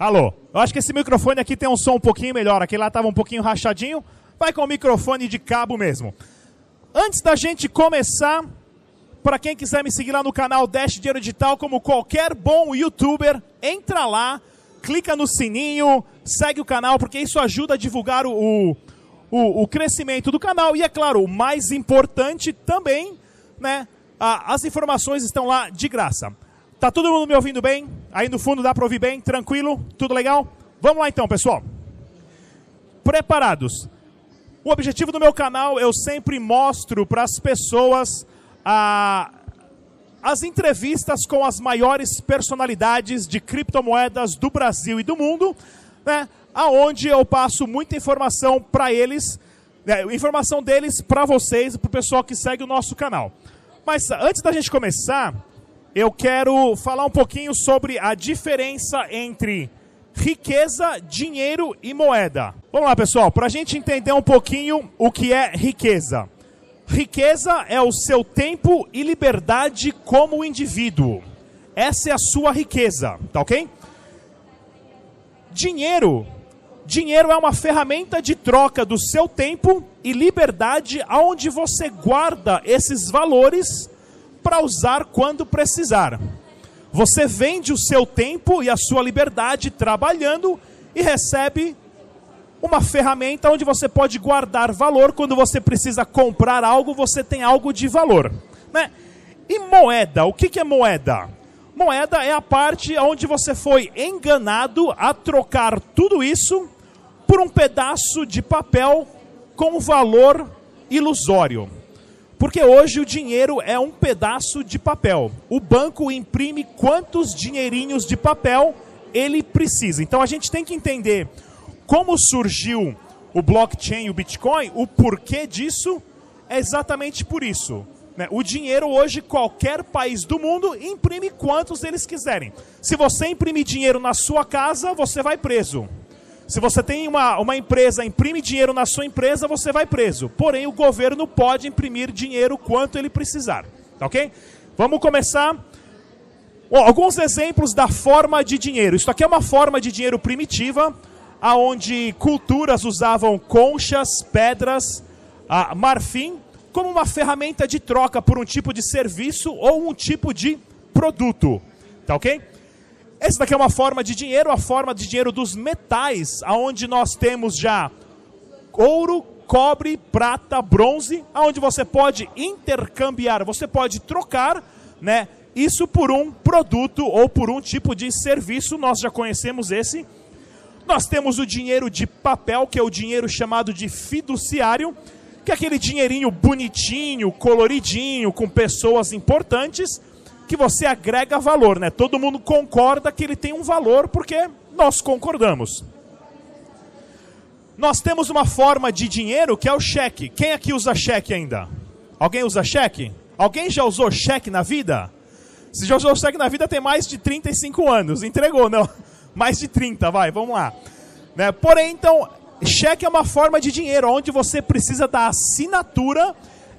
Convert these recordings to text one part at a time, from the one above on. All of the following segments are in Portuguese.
Alô? Eu acho que esse microfone aqui tem um som um pouquinho melhor. Aquele lá estava um pouquinho rachadinho. Vai com o microfone de cabo mesmo. Antes da gente começar, para quem quiser me seguir lá no canal Dash Dinheiro Digital, como qualquer bom youtuber, entra lá, clica no sininho, segue o canal, porque isso ajuda a divulgar o, o, o crescimento do canal. E é claro, o mais importante também, né? as informações estão lá de graça. Tá todo mundo me ouvindo bem? Aí no fundo dá para ouvir bem? Tranquilo? Tudo legal? Vamos lá então, pessoal. Preparados? O objetivo do meu canal eu sempre mostro para as pessoas a, as entrevistas com as maiores personalidades de criptomoedas do Brasil e do mundo, né? Aonde eu passo muita informação para eles, né, informação deles para vocês, para o pessoal que segue o nosso canal. Mas antes da gente começar, eu quero falar um pouquinho sobre a diferença entre riqueza, dinheiro e moeda. Vamos lá, pessoal, para a gente entender um pouquinho o que é riqueza. Riqueza é o seu tempo e liberdade como indivíduo. Essa é a sua riqueza, tá ok? Dinheiro. Dinheiro é uma ferramenta de troca do seu tempo e liberdade aonde você guarda esses valores para usar quando precisar. Você vende o seu tempo e a sua liberdade trabalhando e recebe uma ferramenta onde você pode guardar valor quando você precisa comprar algo, você tem algo de valor, né? E moeda, o que, que é moeda? Moeda é a parte onde você foi enganado a trocar tudo isso por um pedaço de papel com valor ilusório. Porque hoje o dinheiro é um pedaço de papel. O banco imprime quantos dinheirinhos de papel ele precisa. Então a gente tem que entender como surgiu o blockchain, o Bitcoin, o porquê disso é exatamente por isso. Né? O dinheiro hoje, qualquer país do mundo imprime quantos eles quiserem. Se você imprimir dinheiro na sua casa, você vai preso. Se você tem uma, uma empresa, imprime dinheiro na sua empresa, você vai preso. Porém, o governo pode imprimir dinheiro quanto ele precisar. Tá ok? Vamos começar. Bom, alguns exemplos da forma de dinheiro. Isso aqui é uma forma de dinheiro primitiva, aonde culturas usavam conchas, pedras, ah, marfim, como uma ferramenta de troca por um tipo de serviço ou um tipo de produto. Tá ok? Essa daqui é uma forma de dinheiro, a forma de dinheiro dos metais, aonde nós temos já ouro, cobre, prata, bronze, aonde você pode intercambiar, você pode trocar, né, isso por um produto ou por um tipo de serviço, nós já conhecemos esse. Nós temos o dinheiro de papel, que é o dinheiro chamado de fiduciário, que é aquele dinheirinho bonitinho, coloridinho, com pessoas importantes que você agrega valor, né? Todo mundo concorda que ele tem um valor porque nós concordamos. Nós temos uma forma de dinheiro que é o cheque. Quem aqui usa cheque ainda? Alguém usa cheque? Alguém já usou cheque na vida? Se já usou cheque na vida tem mais de 35 anos. Entregou, não? Mais de 30, vai, vamos lá. Né? Porém, então, cheque é uma forma de dinheiro onde você precisa da assinatura.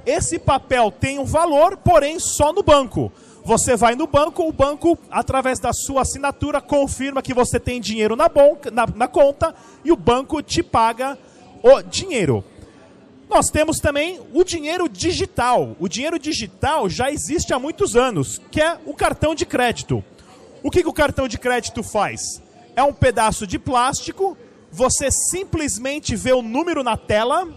Esse papel tem um valor, porém só no banco. Você vai no banco, o banco, através da sua assinatura, confirma que você tem dinheiro na, bonca, na, na conta e o banco te paga o dinheiro. Nós temos também o dinheiro digital. O dinheiro digital já existe há muitos anos, que é o cartão de crédito. O que, que o cartão de crédito faz? É um pedaço de plástico, você simplesmente vê o número na tela,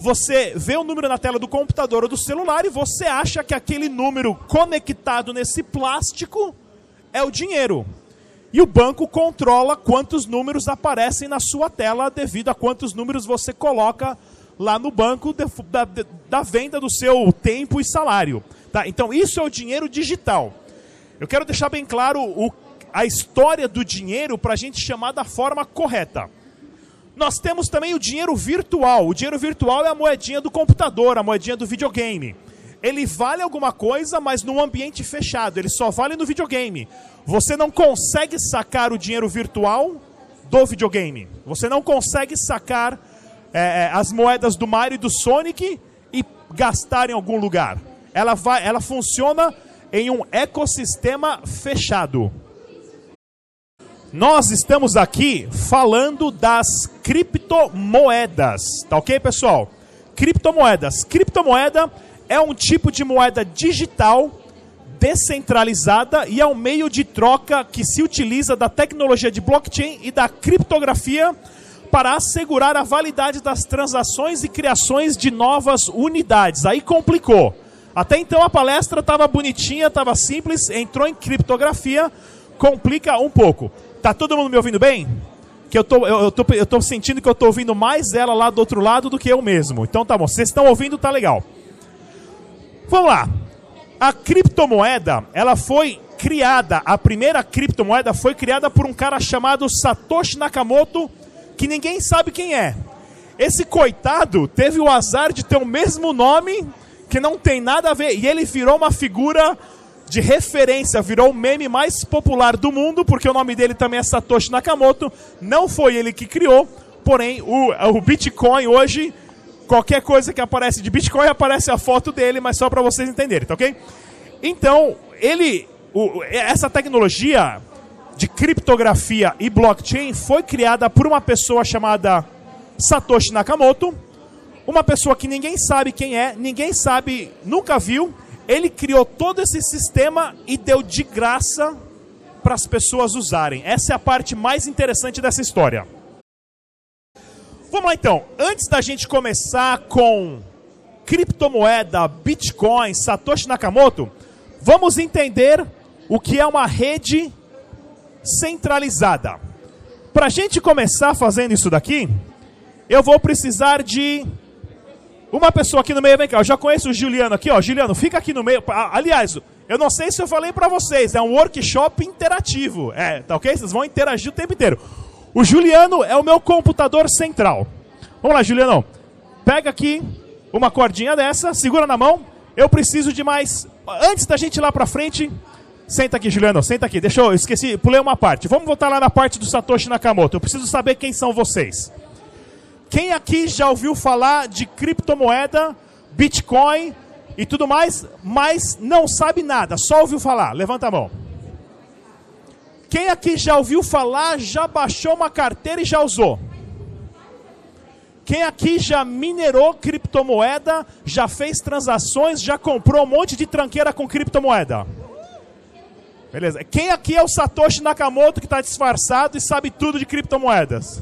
você vê o número na tela do computador ou do celular e você acha que aquele número conectado nesse plástico é o dinheiro. E o banco controla quantos números aparecem na sua tela devido a quantos números você coloca lá no banco de, da, da, venda do seu tempo e salário. Tá? Então, isso é o dinheiro digital. Eu quero deixar bem claro o, a história do dinheiro para a gente chamar da forma correta. Nós temos também o dinheiro virtual. O dinheiro virtual é a moedinha do computador, a moedinha do videogame. Ele vale alguma coisa, mas num ambiente fechado. Ele só vale no videogame. Você não consegue sacar o dinheiro virtual do videogame. Você não consegue sacar é, é as moedas do Mario e do Sonic e gastar em algum lugar. Ela, vai, ela funciona em um ecossistema fechado. Nós estamos aqui falando das criptomoedas, tá ok, pessoal? Criptomoedas. Criptomoeda é um tipo de moeda digital descentralizada e é um meio de troca que se utiliza da tecnologia de blockchain e da criptografia para assegurar a validade das transações e criações de novas unidades. Aí complicou. Até então a palestra estava bonitinha, estava simples, entrou em criptografia, complica um pouco. Tá todo mundo me ouvindo bem? Que eu tô, eu, eu, tô, eu tô sentindo que eu tô ouvindo mais ela lá do outro lado do que eu mesmo. Então tá bom, vocês estão ouvindo, tá legal. Vamos lá. A criptomoeda, ela foi criada, a primeira criptomoeda foi criada por um cara chamado Satoshi Nakamoto, que ninguém sabe quem é. Esse coitado teve o azar de ter o mesmo nome, que não tem nada a ver, e ele virou uma figura de referência, virou o meme mais popular do mundo, porque o nome dele também é Satoshi Nakamoto. Não foi ele que criou, porém o, o Bitcoin hoje, qualquer coisa que aparece de Bitcoin aparece a foto dele, mas só para vocês entenderem, tá ok? Então, ele, o, essa tecnologia de criptografia e blockchain foi criada por uma pessoa chamada Satoshi Nakamoto, uma pessoa que ninguém sabe quem é, ninguém sabe, nunca viu, ele criou todo esse sistema e deu de graça para as pessoas usarem. Essa é a parte mais interessante dessa história. Vamos lá então. Antes da gente começar com criptomoeda, Bitcoin, Satoshi Nakamoto, vamos entender o que é uma rede centralizada. Para a gente começar fazendo isso daqui, eu vou precisar de uma pessoa aqui no meio, vem cá, eu já conheço o Juliano aqui, ó. Juliano, fica aqui no meio. Aliás, eu não sei se eu falei para vocês, é um workshop interativo. É, tá ok? Vocês vão interagir o tempo inteiro. O Juliano é o meu computador central. Vamos lá, Juliano. Pega aqui uma cordinha dessa, segura na mão. Eu preciso de mais. Antes da gente ir lá pra frente, senta aqui, Juliano, senta aqui. Deixa eu, esqueci, pulei uma parte. Vamos voltar lá na parte do Satoshi Nakamoto. Eu preciso saber quem são vocês. Quem aqui já ouviu falar de criptomoeda, Bitcoin e tudo mais, mas não sabe nada, só ouviu falar? Levanta a mão. Quem aqui já ouviu falar, já baixou uma carteira e já usou? Quem aqui já minerou criptomoeda, já fez transações, já comprou um monte de tranqueira com criptomoeda? Beleza. Quem aqui é o Satoshi Nakamoto que está disfarçado e sabe tudo de criptomoedas?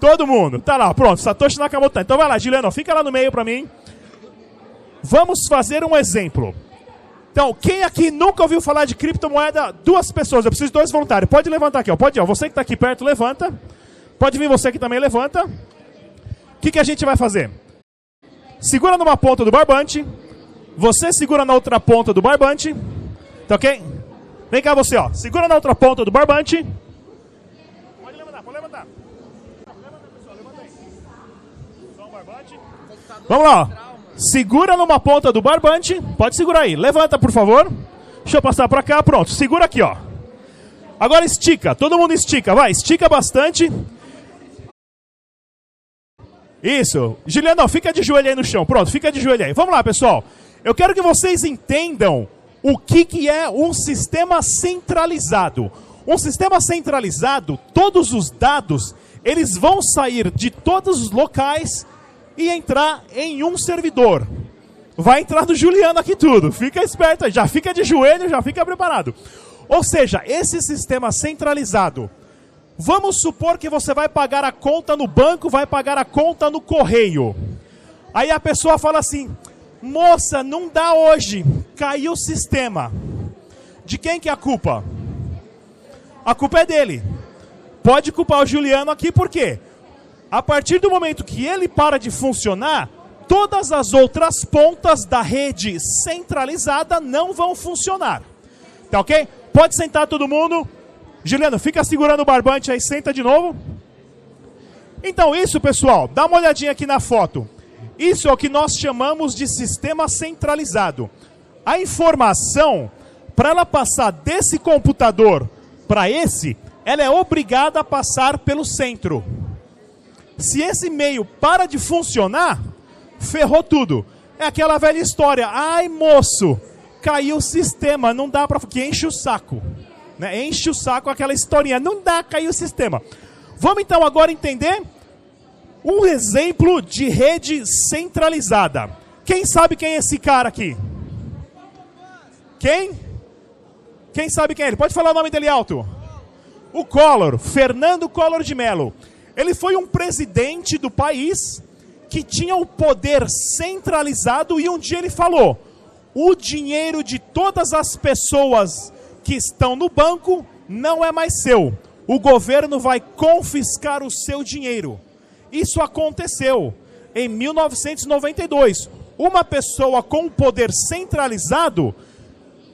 Todo mundo. Tá lá, pronto. Satoshi Nakamoto. Então vai lá, Juliano, fica lá no meio para mim. Vamos fazer um exemplo. Então, quem aqui nunca ouviu falar de criptomoeda? Duas pessoas. Eu preciso de dois voluntários. Pode levantar aqui, ó. Pode, ó. Você que está aqui perto, levanta. Pode vir você que também levanta. O que, que a gente vai fazer? Segura numa ponta do barbante. Você segura na outra ponta do barbante. Tá ok? Vem cá você, ó. Segura na outra ponta do barbante. Vamos lá. Segura numa ponta do barbante. Pode segurar aí. Levanta, por favor. Deixa eu passar para cá. Pronto. Segura aqui, ó. Agora estica. Todo mundo estica. Vai, estica bastante. Isso. Juliano, fica de joelho aí no chão. Pronto, fica de joelho aí. Vamos lá, pessoal. Eu quero que vocês entendam o que, que é um sistema centralizado. Um sistema centralizado, todos os dados, eles vão sair de todos os locais e entrar em um servidor. Vai entrar no Juliano aqui tudo. Fica esperto aí, já fica de joelho, já fica preparado. Ou seja, esse sistema centralizado. Vamos supor que você vai pagar a conta no banco, vai pagar a conta no correio. Aí a pessoa fala assim: "Moça, não dá hoje, caiu o sistema". De quem que é a culpa? A culpa é dele. Pode culpar o Juliano aqui por quê? A partir do momento que ele para de funcionar, todas as outras pontas da rede centralizada não vão funcionar. Tá ok? Pode sentar todo mundo. Juliano, fica segurando o barbante aí, senta de novo. Então, isso, pessoal, dá uma olhadinha aqui na foto. Isso é o que nós chamamos de sistema centralizado. A informação, para ela passar desse computador para esse, ela é obrigada a passar pelo centro. Se esse meio para de funcionar, ferrou tudo. É aquela velha história. Ai, moço, caiu o sistema, não dá para que enche o saco. Né? Enche o saco aquela historinha. Não dá, caiu o sistema. Vamos então agora entender um exemplo de rede centralizada. Quem sabe quem é esse cara aqui? Quem? Quem sabe quem é ele? Pode falar o nome dele alto. O Collor, Fernando Collor de Mello. Ele foi um presidente do país que tinha o poder centralizado e um dia ele falou: o dinheiro de todas as pessoas que estão no banco não é mais seu. O governo vai confiscar o seu dinheiro. Isso aconteceu em 1992. Uma pessoa com o poder centralizado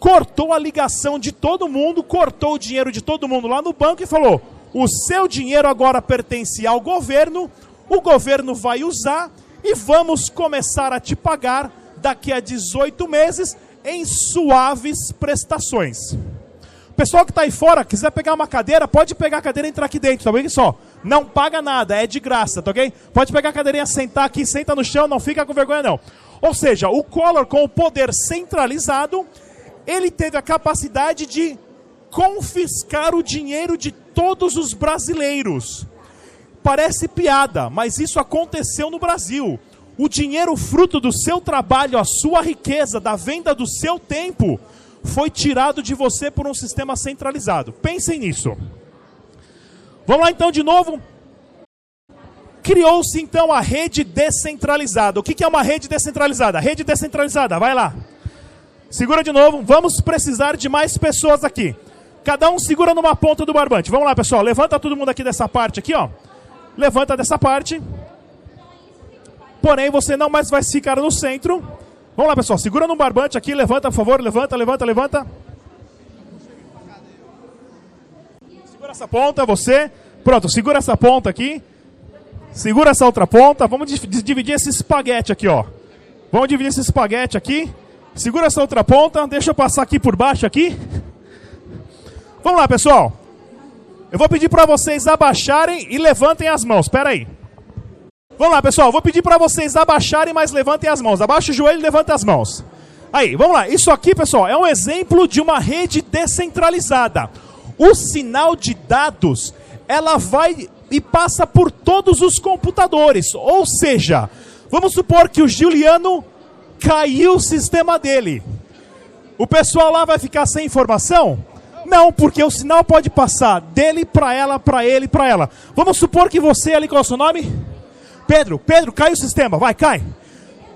cortou a ligação de todo mundo, cortou o dinheiro de todo mundo lá no banco e falou: o seu dinheiro agora pertence ao governo, o governo vai usar e vamos começar a te pagar daqui a 18 meses em suaves prestações. Pessoal que está aí fora, quiser pegar uma cadeira, pode pegar a cadeira e entrar aqui dentro, tá bem? Só, não paga nada, é de graça, tá ok? Pode pegar a cadeirinha, sentar aqui, senta no chão, não fica com vergonha não. Ou seja, o Collor com o poder centralizado, ele teve a capacidade de confiscar o dinheiro de todos os brasileiros. Parece piada, mas isso aconteceu no Brasil. O dinheiro fruto do seu trabalho, a sua riqueza, da venda do seu tempo, foi tirado de você por um sistema centralizado. Pensem nisso. Vamos lá então de novo. Criou-se então a rede descentralizada. O que é uma rede descentralizada? Rede descentralizada, vai lá. Segura de novo. Vamos precisar de mais pessoas aqui. Cada um segura numa ponta do barbante. Vamos lá, pessoal. Levanta todo mundo aqui dessa parte aqui, ó. Levanta dessa parte. Porém, você não mais vai ficar no centro. Vamos lá, pessoal. Segura no barbante aqui. Levanta, por favor. Levanta, levanta, levanta. Segura essa ponta, você. Pronto, segura essa ponta aqui. Segura essa outra ponta. Vamos dividir esse espaguete aqui, ó. Vamos dividir esse espaguete aqui. Segura essa outra ponta. Deixa eu passar aqui por baixo aqui. Vamos lá, pessoal. Eu vou pedir para vocês abaixarem e levantem as mãos. Espera aí. Vamos lá, pessoal. Vou pedir para vocês abaixarem, mas levantem as mãos. Abaixa o joelho e levantem as mãos. Aí, vamos lá. Isso aqui, pessoal, é um exemplo de uma rede descentralizada. O sinal de dados, ela vai e passa por todos os computadores. Ou seja, vamos supor que o Juliano caiu o sistema dele. O pessoal lá vai ficar sem informação? Não, porque o sinal pode passar dele para ela, para ele, para ela. Vamos supor que você ali, qual é o seu nome? Pedro. Pedro, caiu o sistema. Vai, cai.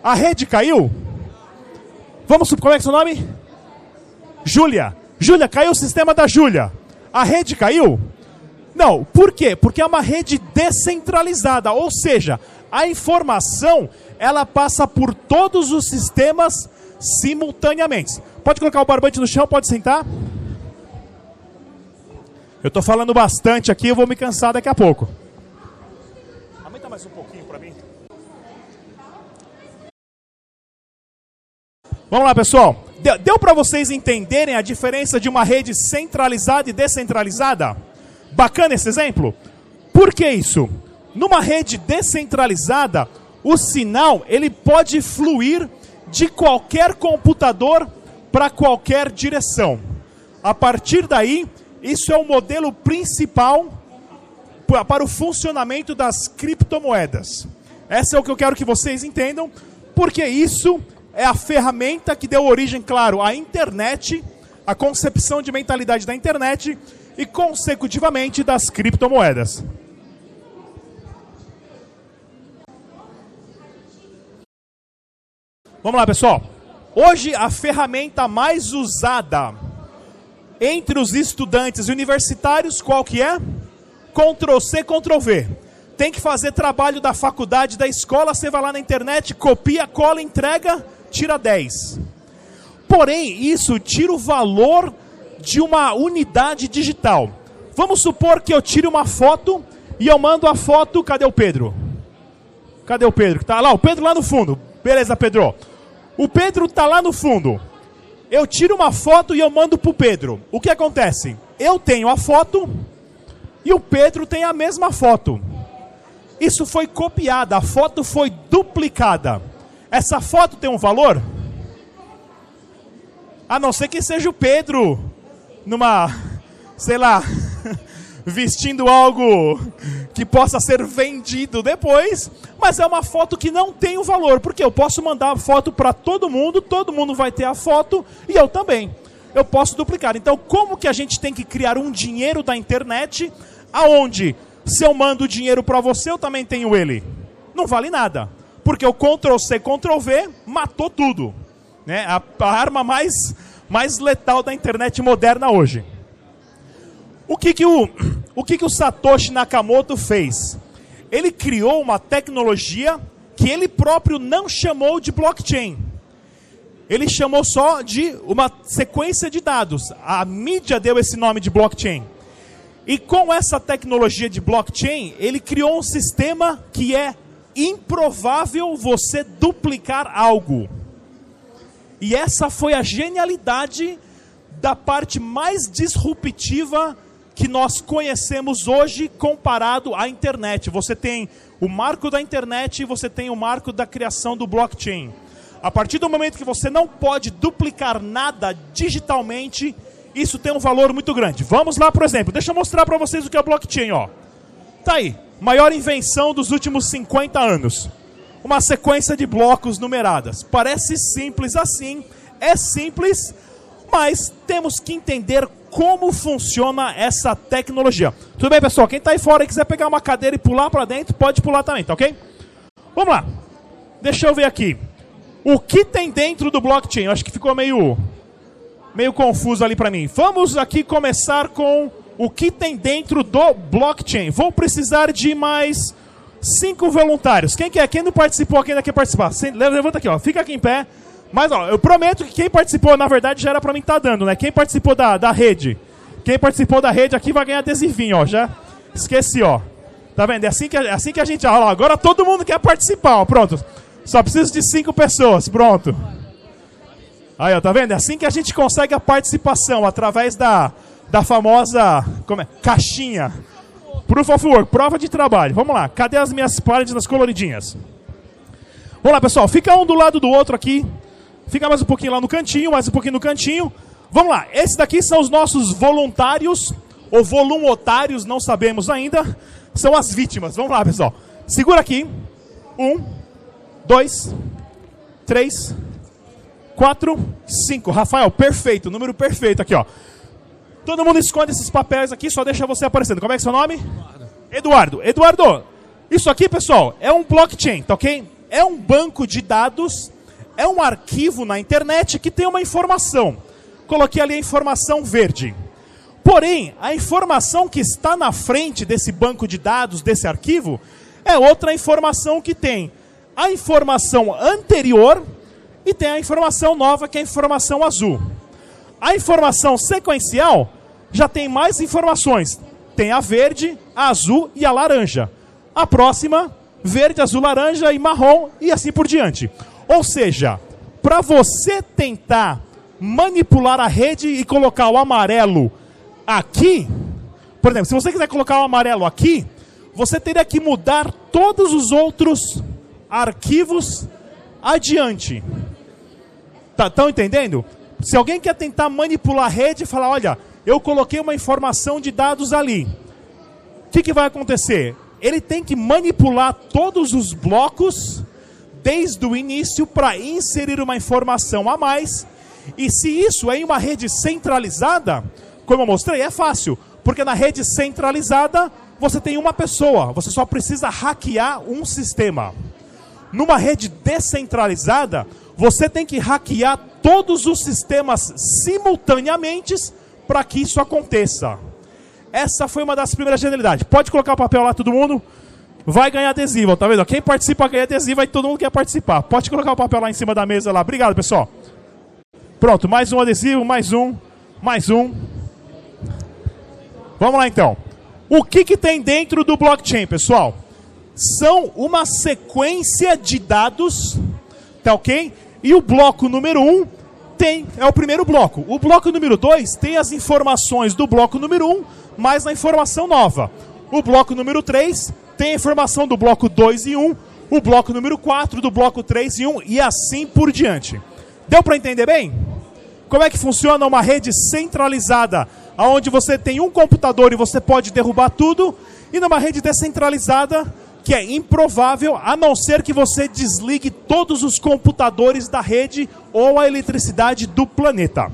A rede caiu? Vamos supor, qual é o seu nome? Júlia. Júlia, caiu o sistema da Júlia. A rede caiu? Não. Por quê? Porque é uma rede descentralizada, ou seja, a informação ela passa por todos os sistemas simultaneamente. Pode colocar o barbante no chão, pode sentar. Eu estou falando bastante aqui, eu vou me cansar daqui a pouco. Aumenta mais um pouquinho para mim. Vamos lá, pessoal. Deu para vocês entenderem a diferença de uma rede centralizada e descentralizada? Bacana esse exemplo? Por que isso? Numa rede descentralizada, o sinal ele pode fluir de qualquer computador para qualquer direção. A partir daí, isso é o modelo principal para o funcionamento das criptomoedas. Essa é o que eu quero que vocês entendam, porque isso é a ferramenta que deu origem, claro, à internet, à concepção de mentalidade da internet e, consecutivamente, das criptomoedas. Vamos lá, pessoal. Hoje, a ferramenta mais usada entre os estudantes universitários, qual que é? Ctrl C, Ctrl V. Tem que fazer trabalho da faculdade, da escola, você vai lá na internet, copia, cola, entrega, tira 10. Porém, isso tira o valor de uma unidade digital. Vamos supor que eu tire uma foto e eu mando a foto, cadê o Pedro? Cadê o Pedro? Tá lá, o Pedro lá no fundo. Beleza, Pedro. O Pedro tá lá no fundo eu tiro uma foto e eu mando para o Pedro. O que acontece? Eu tenho a foto e o Pedro tem a mesma foto. Isso foi copiada, a foto foi duplicada. Essa foto tem um valor? A não ser que seja o Pedro numa sei lá, vestindo algo que possa ser vendido depois, mas é uma foto que não tem o valor, porque eu posso mandar a foto para todo mundo, todo mundo vai ter a foto e eu também. Eu posso duplicar. Então, como que a gente tem que criar um dinheiro da internet aonde se eu mando dinheiro para você, eu também tenho ele? Não vale nada, porque o Ctrl C, Ctrl V matou tudo, né? A, a arma mais mais letal da internet moderna hoje. O que que o, o que que o Satoshi Nakamoto fez? Ele criou uma tecnologia que ele próprio não chamou de blockchain. Ele chamou só de uma sequência de dados. A mídia deu esse nome de blockchain. E com essa tecnologia de blockchain, ele criou um sistema que é improvável você duplicar algo. E essa foi a genialidade da parte mais disruptiva que nós conhecemos hoje comparado à internet. Você tem o marco da internet e você tem o marco da criação do blockchain. A partir do momento que você não pode duplicar nada digitalmente, isso tem um valor muito grande. Vamos lá, por exemplo, deixa eu mostrar para vocês o que é blockchain, ó. Tá aí, maior invenção dos últimos 50 anos. Uma sequência de blocos numeradas. Parece simples assim, é simples, mas temos que entender como funciona essa tecnologia. Tudo bem, pessoal? Quem está aí fora e quiser pegar uma cadeira e pular para dentro, pode pular também, tá ok? Vamos lá. Deixa eu ver aqui. O que tem dentro do blockchain? Eu acho que ficou meio, meio confuso ali para mim. Vamos aqui começar com o que tem dentro do blockchain. Vou precisar de mais cinco voluntários. Quem quer? Quem não participou, quem ainda quer participar? Levanta aqui, ó. Fica aqui em pé. Mas, ó, eu prometo que quem participou, na verdade, já era pra mim estar tá dando, né? Quem participou da, da rede? Quem participou da rede aqui vai ganhar adesivinho, ó. Já esqueci, ó. Tá vendo? É assim que, é assim que a gente. Ó, agora todo mundo quer participar, ó. Pronto. Só preciso de cinco pessoas. Pronto. Aí, ó, tá vendo? É assim que a gente consegue a participação, através da, da famosa. Como é? Caixinha. Proof of work, prova de trabalho. Vamos lá. Cadê as minhas páginas coloridinhas? Vamos lá, pessoal. Fica um do lado do outro aqui. Fica mais um pouquinho lá no cantinho, mais um pouquinho no cantinho. Vamos lá, esses daqui são os nossos voluntários, ou volumotários, não sabemos ainda. São as vítimas. Vamos lá, pessoal. Segura aqui. Um, dois, três, quatro, cinco. Rafael, perfeito, número perfeito aqui, ó. Todo mundo esconde esses papéis aqui, só deixa você aparecendo. Como é que é seu nome? Eduardo. Eduardo, Eduardo isso aqui, pessoal, é um blockchain, tá ok? É um banco de dados é um arquivo na internet que tem uma informação. Coloquei ali a informação verde. Porém, a informação que está na frente desse banco de dados, desse arquivo, é outra informação que tem a informação anterior e tem a informação nova, que é a informação azul. A informação sequencial já tem mais informações. Tem a verde, a azul e a laranja. A próxima, verde, azul, laranja e marrom e assim por diante. Ou seja, para você tentar manipular a rede e colocar o amarelo aqui, por exemplo, se você quiser colocar o amarelo aqui, você teria que mudar todos os outros arquivos adiante. Tá, estão entendendo? Se alguém quer tentar manipular a rede e falar, olha, eu coloquei uma informação de dados ali, o que, que vai acontecer? Ele tem que manipular todos os blocos desde o início para inserir uma informação a mais. E se isso é em uma rede centralizada, como eu mostrei, é fácil, porque na rede centralizada você tem uma pessoa, você só precisa hackear um sistema. Numa rede descentralizada, você tem que hackear todos os sistemas simultaneamente para que isso aconteça. Essa foi uma das primeiras genialidades. Pode colocar o papel lá, todo mundo? Vai ganhar adesivo, tá vendo? Quem participa ganha adesivo, aí todo mundo quer participar. Pode colocar o papel lá em cima da mesa lá. Obrigado, pessoal. Pronto, mais um adesivo, mais um, mais um. Vamos lá então. O que, que tem dentro do blockchain, pessoal? São uma sequência de dados, tá ok? E o bloco número um tem, é o primeiro bloco. O bloco número dois tem as informações do bloco número um, mais a informação nova. O bloco número três tem a informação do bloco 2 e 1, o bloco número 4, do bloco 3 e 1 e assim por diante. Deu para entender bem? Como é que funciona uma rede centralizada onde você tem um computador e você pode derrubar tudo, e numa rede descentralizada que é improvável, a não ser que você desligue todos os computadores da rede ou a eletricidade do planeta.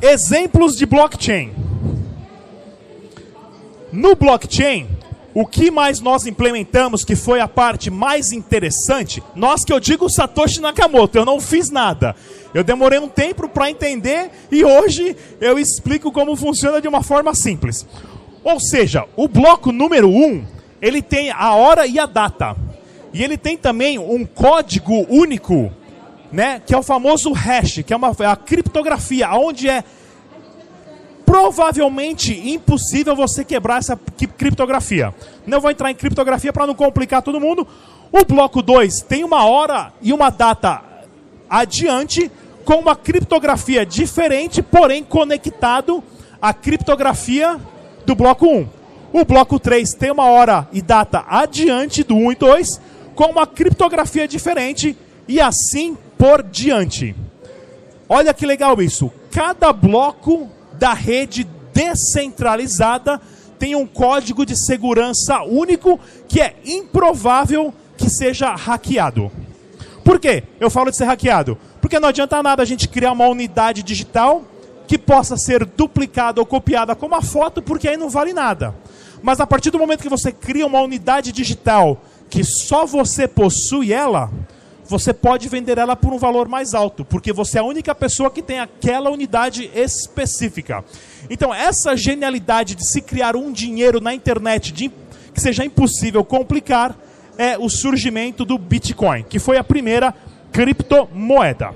Exemplos de blockchain. No blockchain, o que mais nós implementamos que foi a parte mais interessante? Nós que eu digo Satoshi Nakamoto, eu não fiz nada. Eu demorei um tempo para entender e hoje eu explico como funciona de uma forma simples. Ou seja, o bloco número 1, um, ele tem a hora e a data. E ele tem também um código único, né, que é o famoso hash, que é uma é a criptografia, onde é provavelmente impossível você quebrar essa criptografia. Não vou entrar em criptografia para não complicar todo mundo. O bloco 2 tem uma hora e uma data adiante com uma criptografia diferente, porém conectado à criptografia do bloco 1. O bloco 3 tem uma hora e data adiante do 1 e 2 com uma criptografia diferente e assim por diante. Olha que legal isso. Cada bloco da rede descentralizada tem um código de segurança único que é improvável que seja hackeado. Por quê? Eu falo de ser hackeado. Porque não adianta nada a gente criar uma unidade digital que possa ser duplicada ou copiada como uma foto, porque aí não vale nada. Mas a partir do momento que você cria uma unidade digital que só você possui ela, você pode vender ela por um valor mais alto, porque você é a única pessoa que tem aquela unidade específica. Então, essa genialidade de se criar um dinheiro na internet de, que seja impossível complicar é o surgimento do Bitcoin, que foi a primeira criptomoeda.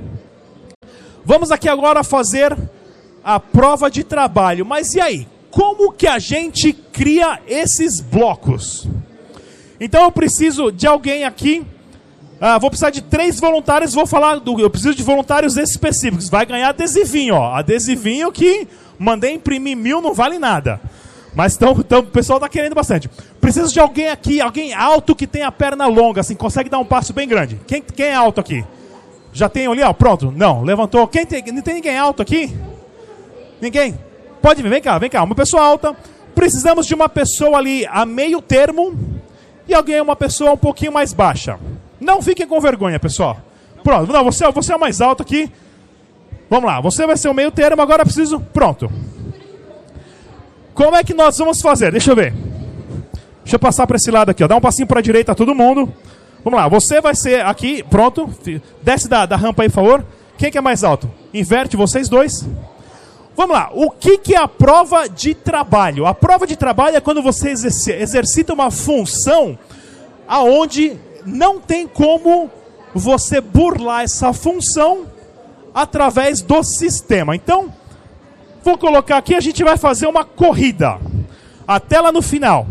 Vamos aqui agora fazer a prova de trabalho. Mas e aí? Como que a gente cria esses blocos? Então eu preciso de alguém aqui ah, vou precisar de três voluntários, vou falar do. Eu preciso de voluntários específicos. Vai ganhar adesivinho, ó. Adesivinho que mandei imprimir mil não vale nada. Mas tão, tão, o pessoal está querendo bastante. Preciso de alguém aqui, alguém alto que tenha a perna longa, assim, consegue dar um passo bem grande. Quem, quem é alto aqui? Já tem ali, ó, pronto. Não, levantou. Quem tem, não tem ninguém alto aqui? Ninguém? Pode vir, vem cá, vem cá. Uma pessoa alta. Precisamos de uma pessoa ali a meio termo e alguém uma pessoa um pouquinho mais baixa. Não fiquem com vergonha, pessoal. Pronto, não, você, você é o mais alto aqui. Vamos lá, você vai ser o meio termo, agora preciso. Pronto. Como é que nós vamos fazer? Deixa eu ver. Deixa eu passar para esse lado aqui, ó. Dá um passinho para a direita todo mundo. Vamos lá, você vai ser aqui, pronto. Desce da, da rampa aí, por favor. Quem que é mais alto? Inverte vocês dois. Vamos lá, o que, que é a prova de trabalho? A prova de trabalho é quando você exercita uma função aonde não tem como você burlar essa função através do sistema. Então, vou colocar aqui, a gente vai fazer uma corrida. Até lá no final.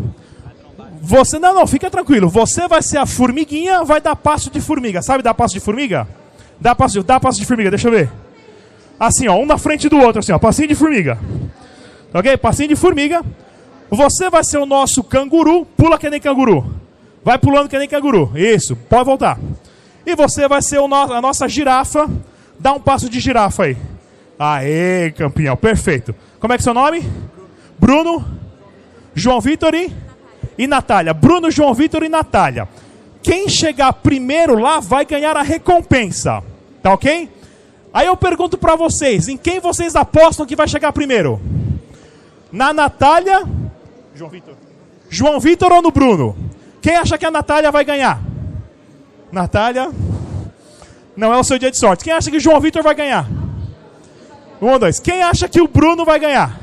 Você não, não, fica tranquilo. Você vai ser a formiguinha, vai dar passo de formiga. Sabe dar passo de formiga? Dá passo, dá passo de formiga, deixa eu ver. Assim, ó, um na frente do outro, assim, ó, passinho de formiga. OK? Passinho de formiga. Você vai ser o nosso canguru, pula que nem canguru. Vai pulando que nem canguru. Isso, pode voltar. E você vai ser no a nossa girafa. Dá um passo de girafa aí. Aê, campeão, perfeito. Como é que é seu nome? Bruno, João Vitor e, e Natália. Bruno, João Vitor e Natália. Quem chegar primeiro lá vai ganhar a recompensa. Tá ok? Aí eu pergunto para vocês, em quem vocês apostam que vai chegar primeiro? Na Natália? João Vitor. João Vitor ou no Bruno? Quem acha que a Natália vai ganhar? Natália? Não é o seu dia de sorte. Quem acha que o João Vitor vai ganhar? Um, dois. Quem acha que o Bruno vai ganhar?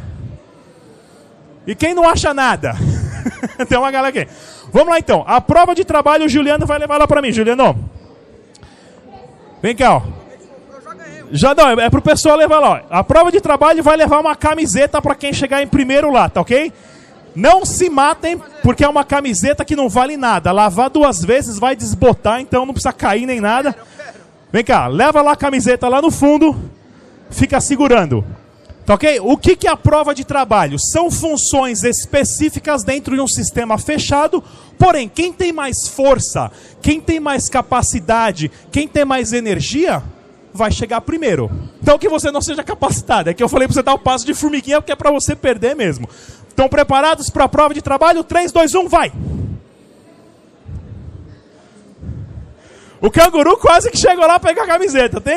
E quem não acha nada? Tem uma galera aqui. Vamos lá então. A prova de trabalho o Juliano vai levar lá para mim. Juliano. Vem cá, ó. Já não, é pro pessoal levar lá. A prova de trabalho vai levar uma camiseta para quem chegar em primeiro lá, tá ok? Não se matem, porque é uma camiseta que não vale nada. Lavar duas vezes vai desbotar, então não precisa cair nem nada. Vem cá, leva lá a camiseta lá no fundo, fica segurando. Tá ok? O que, que é a prova de trabalho? São funções específicas dentro de um sistema fechado, porém, quem tem mais força, quem tem mais capacidade, quem tem mais energia, vai chegar primeiro. Então que você não seja capacitado. É que eu falei para você dar o passo de formiguinha, porque é para você perder mesmo. Estão preparados para a prova de trabalho? 3, 2, 1, vai! O canguru quase que chegou lá para pegar a camiseta, tem?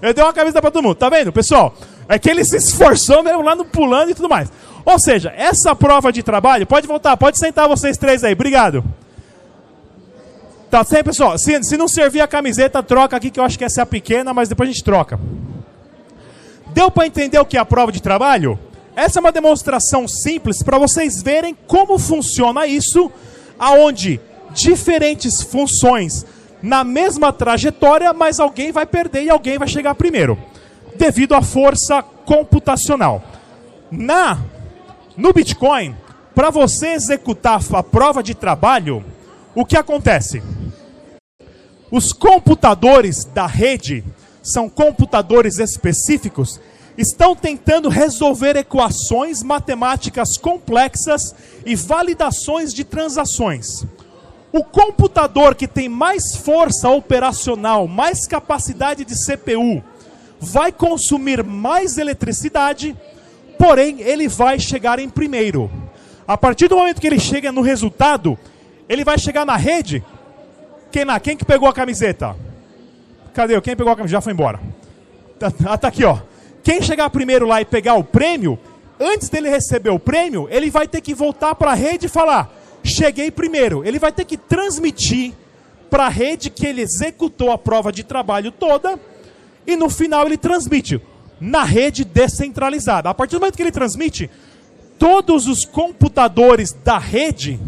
Eu dei uma camiseta para todo mundo, tá vendo, pessoal? É que ele se esforçou mesmo lá no pulando e tudo mais. Ou seja, essa prova de trabalho, pode voltar, pode sentar vocês três aí, obrigado. Tá sempre, pessoal, se, se não servir a camiseta, troca aqui que eu acho que essa é a pequena, mas depois a gente troca. Deu para entender o que é a prova de trabalho? Essa é uma demonstração simples para vocês verem como funciona isso, aonde diferentes funções na mesma trajetória, mas alguém vai perder e alguém vai chegar primeiro, devido à força computacional. Na no Bitcoin, para você executar a prova de trabalho, o que acontece? Os computadores da rede são computadores específicos, estão tentando resolver equações matemáticas complexas e validações de transações. O computador que tem mais força operacional, mais capacidade de CPU, vai consumir mais eletricidade, porém ele vai chegar em primeiro. A partir do momento que ele chega no resultado, ele vai chegar na rede. Quem, na, quem que pegou a camiseta? Cadê? Quem pegou a camiseta? Já foi embora. Ah, tá aqui, ó. Quem chegar primeiro lá e pegar o prêmio, antes dele receber o prêmio, ele vai ter que voltar para a rede e falar: cheguei primeiro. Ele vai ter que transmitir para a rede que ele executou a prova de trabalho toda e no final ele transmite na rede descentralizada. A partir do momento que ele transmite, todos os computadores da rede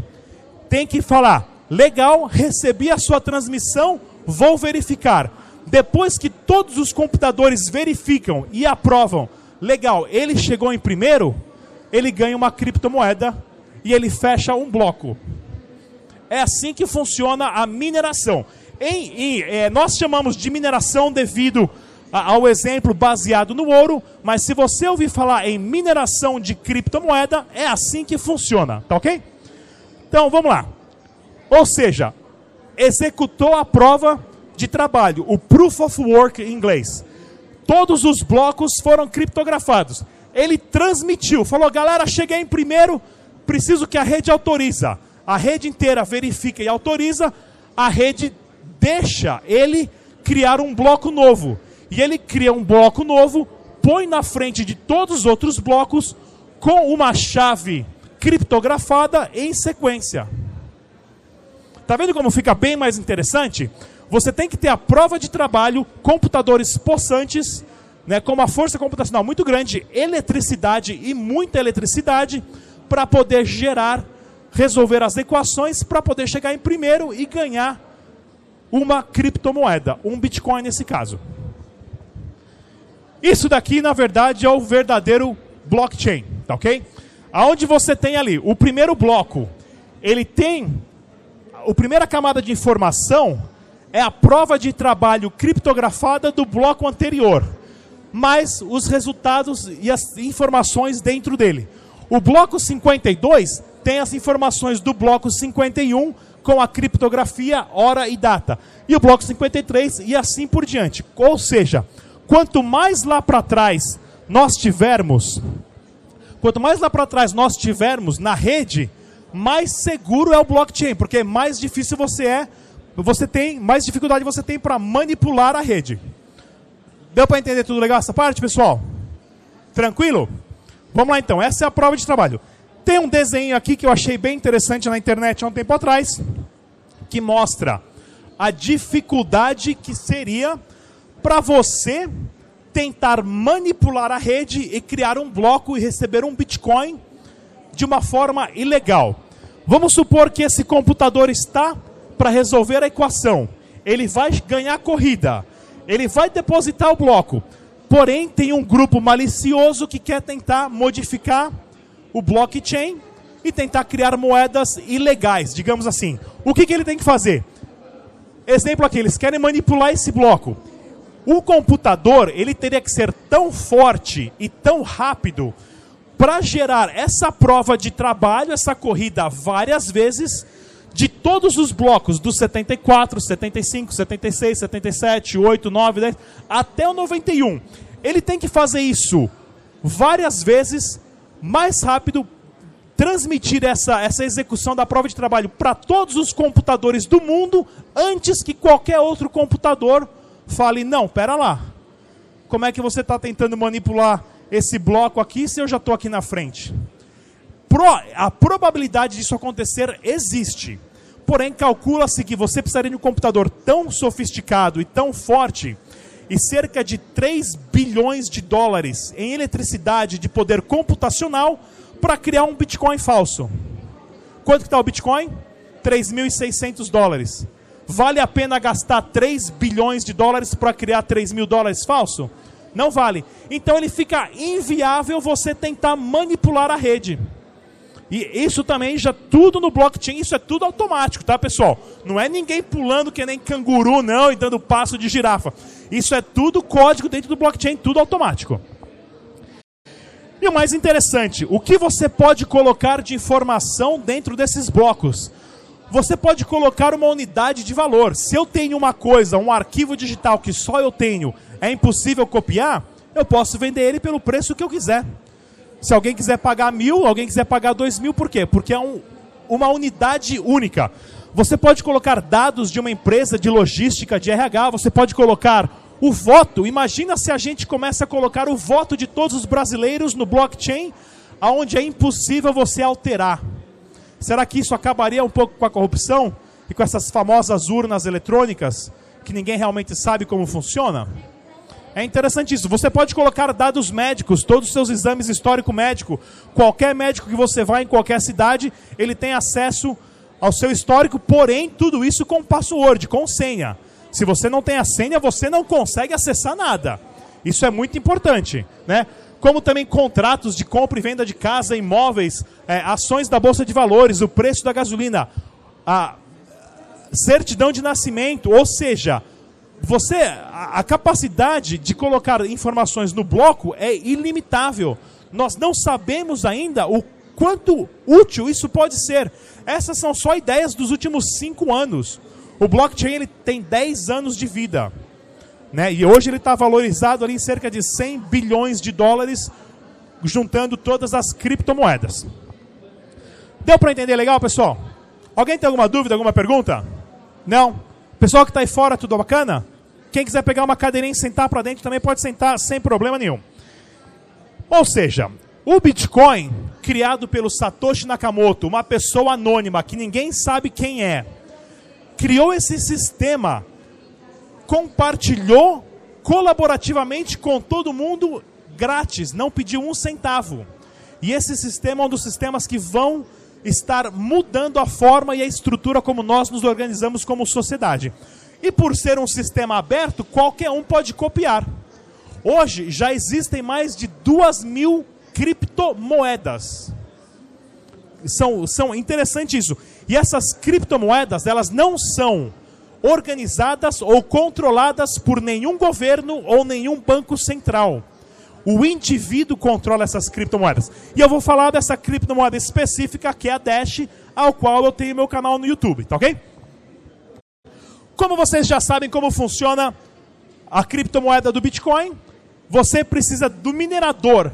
têm que falar: legal, recebi a sua transmissão, vou verificar. Depois que todos os computadores verificam e aprovam, legal, ele chegou em primeiro, ele ganha uma criptomoeda e ele fecha um bloco. É assim que funciona a mineração. Em, em, é, nós chamamos de mineração devido a, ao exemplo baseado no ouro, mas se você ouvir falar em mineração de criptomoeda, é assim que funciona, tá ok? Então vamos lá. Ou seja, executou a prova de trabalho, o proof of work em inglês. Todos os blocos foram criptografados. Ele transmitiu, falou: galera, cheguei em primeiro, preciso que a rede autoriza. A rede inteira verifica e autoriza, a rede deixa ele criar um bloco novo. E ele cria um bloco novo, põe na frente de todos os outros blocos com uma chave criptografada em sequência. Tá vendo como fica bem mais interessante? Você tem que ter a prova de trabalho, computadores possantes, né, com uma força computacional muito grande, eletricidade e muita eletricidade para poder gerar, resolver as equações, para poder chegar em primeiro e ganhar uma criptomoeda, um Bitcoin nesse caso. Isso daqui, na verdade, é o verdadeiro blockchain, tá ok? Aonde você tem ali o primeiro bloco, ele tem a primeira camada de informação é a prova de trabalho criptografada do bloco anterior, mais os resultados e as informações dentro dele. O bloco 52 tem as informações do bloco 51 com a criptografia, hora e data. E o bloco 53 e assim por diante. Ou seja, quanto mais lá para trás nós tivermos, quanto mais lá para trás nós tivermos na rede, mais seguro é o blockchain, porque mais difícil você é, você tem, mais dificuldade você tem para manipular a rede. Deu para entender tudo legal essa parte, pessoal? Tranquilo? Vamos lá então, essa é a prova de trabalho. Tem um desenho aqui que eu achei bem interessante na internet há um tempo atrás, que mostra a dificuldade que seria para você tentar manipular a rede e criar um bloco e receber um Bitcoin de uma forma ilegal. Vamos supor que esse computador está para resolver a equação. Ele vai ganhar a corrida. Ele vai depositar o bloco. Porém, tem um grupo malicioso que quer tentar modificar o blockchain e tentar criar moedas ilegais, digamos assim. O que, que ele tem que fazer? Exemplo aqui, eles querem manipular esse bloco. O computador, ele teria que ser tão forte e tão rápido para gerar essa prova de trabalho, essa corrida várias vezes, de todos os blocos, dos 74, 75, 76, 77, 8, 9, 10, até o 91. Ele tem que fazer isso várias vezes, mais rápido, transmitir essa, essa execução da prova de trabalho para todos os computadores do mundo antes que qualquer outro computador fale: não, pera lá. Como é que você está tentando manipular esse bloco aqui se eu já estou aqui na frente? Pro, a probabilidade disso acontecer existe. Porém, calcula-se que você precisaria de um computador tão sofisticado e tão forte e cerca de 3 bilhões de dólares em eletricidade de poder computacional para criar um Bitcoin falso. Quanto que está o Bitcoin? 3.600 dólares. Vale a pena gastar 3 bilhões de dólares para criar 3 mil dólares falso? Não vale. Então ele fica inviável você tentar manipular a rede. E isso também já tudo no blockchain, isso é tudo automático, tá, pessoal? Não é ninguém pulando que nem canguru, não, e dando passo de girafa. Isso é tudo código dentro do blockchain, tudo automático. E o mais interessante, o que você pode colocar de informação dentro desses blocos? Você pode colocar uma unidade de valor. Se eu tenho uma coisa, um arquivo digital que só eu tenho, é impossível copiar, eu posso vender ele pelo preço que eu quiser. Se alguém quiser pagar mil, alguém quiser pagar dois mil, por quê? Porque é um, uma unidade única. Você pode colocar dados de uma empresa de logística, de RH, você pode colocar o voto. Imagina se a gente começa a colocar o voto de todos os brasileiros no blockchain, aonde é impossível você alterar. Será que isso acabaria um pouco com a corrupção e com essas famosas urnas eletrônicas que ninguém realmente sabe como funciona? É interessante isso. Você pode colocar dados médicos, todos os seus exames histórico médico. Qualquer médico que você vá em qualquer cidade, ele tem acesso ao seu histórico, porém, tudo isso com password, com senha. Se você não tem a senha, você não consegue acessar nada. Isso é muito importante, né? Como também contratos de compra e venda de casa, imóveis, é, ações da Bolsa de Valores, o preço da gasolina, a certidão de nascimento, ou seja, você a, a capacidade de colocar informações no bloco é ilimitável. Nós não sabemos ainda o quanto útil isso pode ser. Essas são só ideias dos últimos cinco anos. O blockchain ele tem 10 anos de vida. Né? E hoje ele está valorizado ali em cerca de 100 bilhões de dólares, juntando todas as criptomoedas. Deu para entender legal, pessoal? Alguém tem alguma dúvida, alguma pergunta? Não? Pessoal que está aí fora, tudo bacana? Quem quiser pegar uma cadeirinha e sentar para dentro também pode sentar sem problema nenhum. Ou seja, o Bitcoin, criado pelo Satoshi Nakamoto, uma pessoa anônima que ninguém sabe quem é, criou esse sistema, compartilhou colaborativamente com todo mundo grátis, não pediu um centavo. E esse sistema é um dos sistemas que vão estar mudando a forma e a estrutura como nós nos organizamos como sociedade. E por ser um sistema aberto, qualquer um pode copiar. Hoje já existem mais de duas mil criptomoedas. São, são interessante isso. E essas criptomoedas, elas não são organizadas ou controladas por nenhum governo ou nenhum banco central. O indivíduo controla essas criptomoedas. E eu vou falar dessa criptomoeda específica que é a Dash, ao qual eu tenho meu canal no YouTube, tá ok? Como vocês já sabem como funciona a criptomoeda do Bitcoin, você precisa do minerador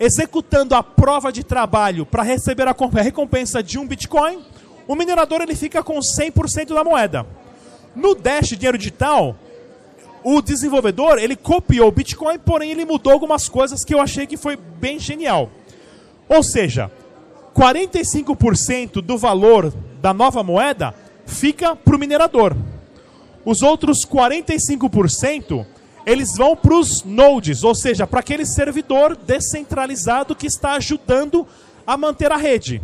executando a prova de trabalho para receber a recompensa de um Bitcoin. O minerador ele fica com 100% da moeda. No Dash Dinheiro Digital, o desenvolvedor ele copiou o Bitcoin, porém ele mudou algumas coisas que eu achei que foi bem genial. Ou seja, 45% do valor da nova moeda fica para o minerador. Os outros 45% eles vão para os nodes, ou seja, para aquele servidor descentralizado que está ajudando a manter a rede.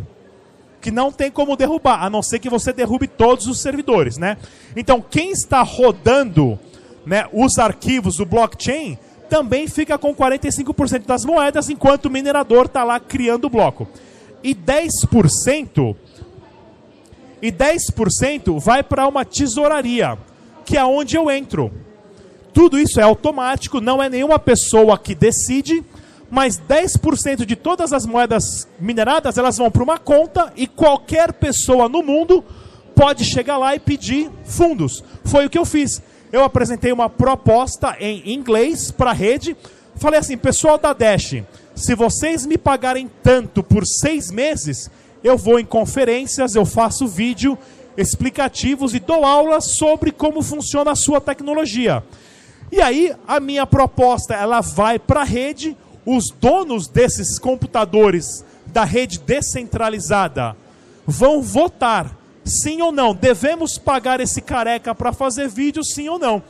Que não tem como derrubar, a não ser que você derrube todos os servidores, né? Então, quem está rodando né, os arquivos do blockchain também fica com 45% das moedas, enquanto o minerador está lá criando o bloco. E 10%, e 10% vai para uma tesouraria que é onde eu entro. Tudo isso é automático, não é nenhuma pessoa que decide, mas 10% de todas as moedas mineradas elas vão para uma conta e qualquer pessoa no mundo pode chegar lá e pedir fundos. Foi o que eu fiz. Eu apresentei uma proposta em inglês para a rede. Falei assim, pessoal da Dash, se vocês me pagarem tanto por seis meses, eu vou em conferências, eu faço vídeo explicativos e dou aulas sobre como funciona a sua tecnologia. E aí a minha proposta ela vai para a rede, os donos desses computadores da rede descentralizada vão votar sim ou não. Devemos pagar esse careca para fazer vídeo, sim ou não.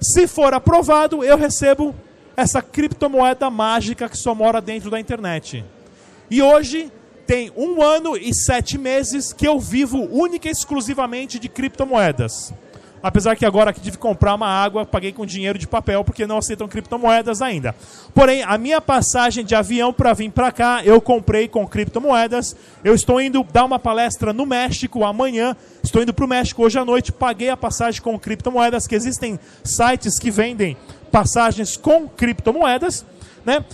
Se for aprovado, eu recebo essa criptomoeda mágica que só mora dentro da internet. E hoje tem um ano e sete meses que eu vivo única e exclusivamente de criptomoedas. Apesar que agora que tive que comprar uma água, paguei com dinheiro de papel porque não aceitam criptomoedas ainda. Porém, a minha passagem de avião para vir para cá, eu comprei com criptomoedas. Eu estou indo dar uma palestra no México amanhã. Estou indo para o México hoje à noite. Paguei a passagem com criptomoedas, que existem sites que vendem passagens com criptomoedas, né?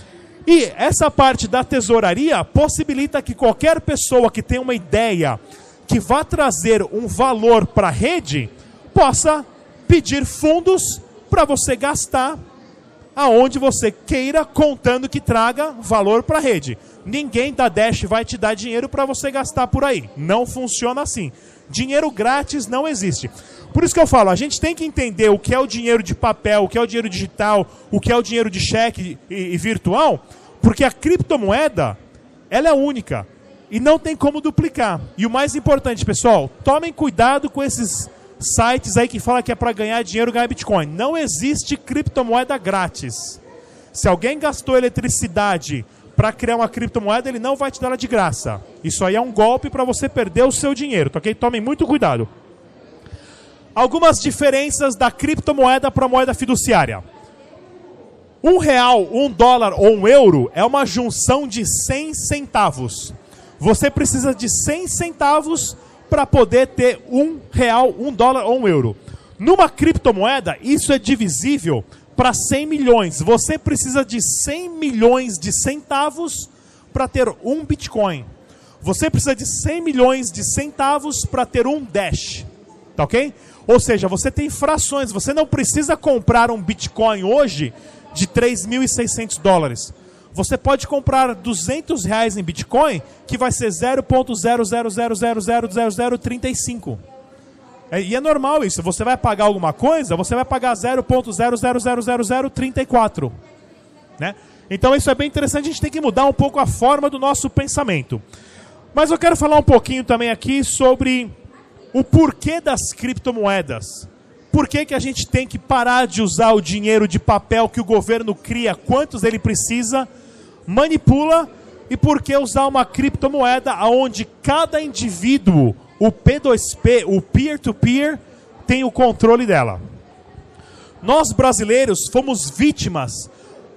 E essa parte da tesouraria possibilita que qualquer pessoa que tenha uma ideia que vá trazer um valor para a rede, possa pedir fundos para você gastar aonde você queira, contando que traga valor para a rede. Ninguém da Dash vai te dar dinheiro para você gastar por aí. Não funciona assim. Dinheiro grátis não existe. Por isso que eu falo, a gente tem que entender o que é o dinheiro de papel, o que é o dinheiro digital, o que é o dinheiro de cheque e, e virtual, porque a criptomoeda, ela é única e não tem como duplicar. E o mais importante, pessoal, tomem cuidado com esses sites aí que falam que é para ganhar dinheiro, ganhar Bitcoin. Não existe criptomoeda grátis. Se alguém gastou eletricidade para criar uma criptomoeda, ele não vai te dar ela de graça. Isso aí é um golpe para você perder o seu dinheiro, tá ok? Tomem muito cuidado. Algumas diferenças da criptomoeda para a moeda fiduciária. Um real, um dólar ou um euro é uma junção de 100 centavos. Você precisa de 100 centavos para poder ter um real, um dólar ou um euro. Numa criptomoeda, isso é divisível para 100 milhões. Você precisa de 100 milhões de centavos para ter um Bitcoin. Você precisa de 100 milhões de centavos para ter um Dash. Tá ok? Ou seja, você tem frações. Você não precisa comprar um Bitcoin hoje de 3.600 dólares você pode comprar 200 reais em Bitcoin, que vai ser 0.000000035. É, e é normal isso. Você vai pagar alguma coisa, você vai pagar 0.0000034. Né? Então isso é bem interessante, a gente tem que mudar um pouco a forma do nosso pensamento. Mas eu quero falar um pouquinho também aqui sobre o porquê das criptomoedas. Por que, que a gente tem que parar de usar o dinheiro de papel que o governo cria, quantos ele precisa, manipula, e por que usar uma criptomoeda onde cada indivíduo, o P2P, o peer-to-peer, -peer, tem o controle dela? Nós brasileiros fomos vítimas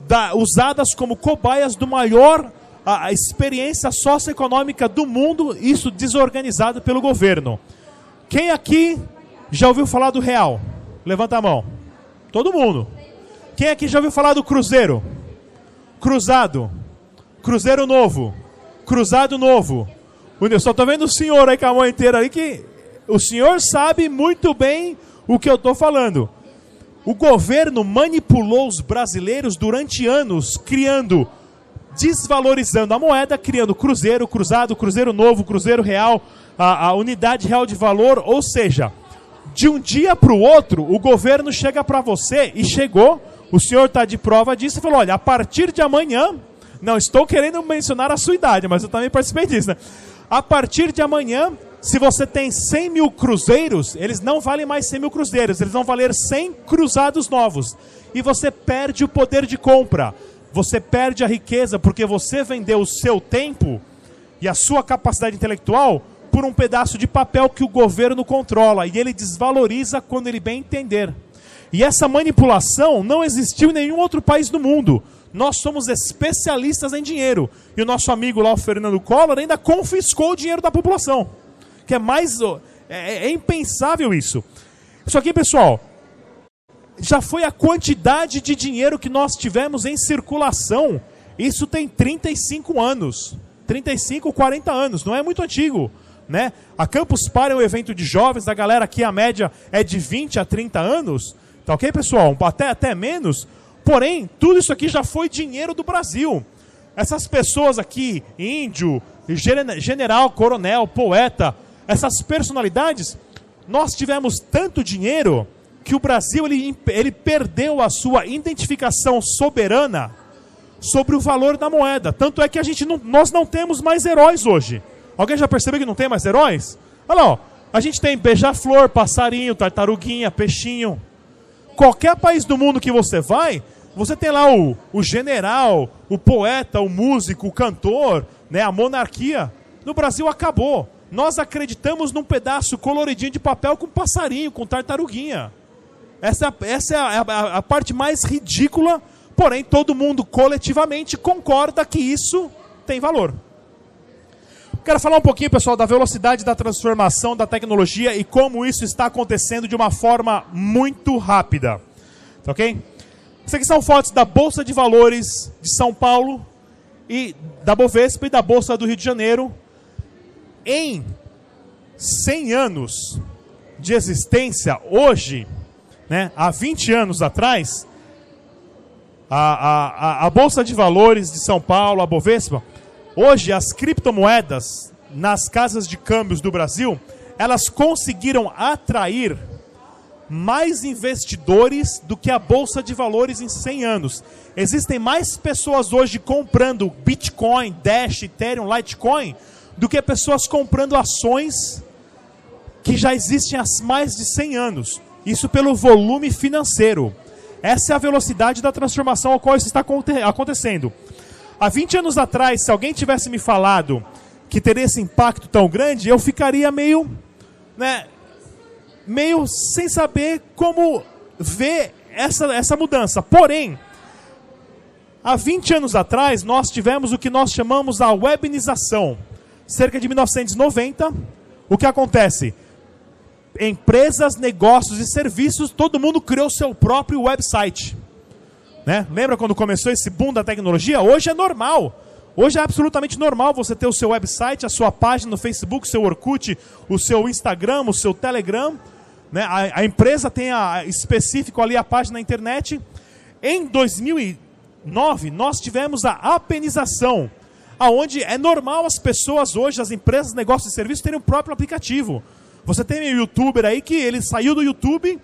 da, usadas como cobaias do maior a, a experiência socioeconômica do mundo, isso desorganizado pelo governo. Quem aqui já ouviu falar do real? Levanta a mão. Todo mundo. Quem aqui já ouviu falar do cruzeiro? Cruzado. Cruzeiro novo. Cruzado novo. Eu só estou vendo o senhor aí com a mão inteira aí que o senhor sabe muito bem o que eu estou falando. O governo manipulou os brasileiros durante anos, criando, desvalorizando a moeda, criando cruzeiro, cruzado, cruzeiro novo, cruzeiro real, a, a unidade real de valor, ou seja, de um dia para o outro, o governo chega para você e chegou, o senhor está de prova disso e falou: olha, a partir de amanhã, não estou querendo mencionar a sua idade, mas eu também participei disso, né? A partir de amanhã, se você tem 100 mil cruzeiros, eles não valem mais 100 mil cruzeiros, eles vão valer 100 cruzados novos. E você perde o poder de compra, você perde a riqueza porque você vendeu o seu tempo e a sua capacidade intelectual por um pedaço de papel que o governo controla e ele desvaloriza quando ele bem entender. E essa manipulação não existiu em nenhum outro país do mundo. Nós somos especialistas em dinheiro. E o nosso amigo lá, o Fernando Collor, ainda confiscou o dinheiro da população. Que é mais. É, é impensável isso. Isso aqui, pessoal, já foi a quantidade de dinheiro que nós tivemos em circulação. Isso tem 35 anos. 35, 40 anos. Não é muito antigo. né? A Campus Party é um evento de jovens, a galera aqui, a média é de 20 a 30 anos. Tá ok, pessoal? Até, até menos. Porém, tudo isso aqui já foi dinheiro do Brasil. Essas pessoas aqui, índio, general, coronel, poeta, essas personalidades, nós tivemos tanto dinheiro que o Brasil ele, ele perdeu a sua identificação soberana sobre o valor da moeda. Tanto é que a gente não, nós não temos mais heróis hoje. Alguém já percebeu que não tem mais heróis? Olha lá, ó. a gente tem beija-flor, passarinho, tartaruguinha, peixinho. Qualquer país do mundo que você vai, você tem lá o, o general, o poeta, o músico, o cantor, né, a monarquia. No Brasil acabou. Nós acreditamos num pedaço coloridinho de papel com passarinho, com tartaruguinha. Essa, essa é a, a, a parte mais ridícula, porém todo mundo coletivamente concorda que isso tem valor. Quero falar um pouquinho, pessoal, da velocidade da transformação da tecnologia e como isso está acontecendo de uma forma muito rápida. Tá ok? Isso aqui são fotos da Bolsa de Valores de São Paulo e da Bovespa e da Bolsa do Rio de Janeiro. Em 100 anos de existência, hoje, né, há 20 anos atrás, a, a, a Bolsa de Valores de São Paulo, a Bovespa, hoje as criptomoedas nas casas de câmbios do Brasil, elas conseguiram atrair mais investidores do que a bolsa de valores em 100 anos. Existem mais pessoas hoje comprando Bitcoin, Dash, Ethereum, Litecoin do que pessoas comprando ações que já existem há mais de 100 anos. Isso pelo volume financeiro. Essa é a velocidade da transformação a qual isso está acontecendo. Há 20 anos atrás, se alguém tivesse me falado que teria esse impacto tão grande, eu ficaria meio, né, meio sem saber como ver essa, essa mudança. Porém, há 20 anos atrás, nós tivemos o que nós chamamos a webinização. Cerca de 1990, o que acontece? Empresas, negócios e serviços, todo mundo criou seu próprio website. Né? Lembra quando começou esse boom da tecnologia? Hoje é normal. Hoje é absolutamente normal você ter o seu website, a sua página no Facebook, o seu Orkut, o seu Instagram, o seu Telegram. Né? A, a, empresa tem a, específico ali a página na internet. Em 2009, nós tivemos a apenização, aonde é normal as pessoas hoje, as empresas, negócios e serviços, terem o próprio aplicativo. Você tem um youtuber aí que ele saiu do YouTube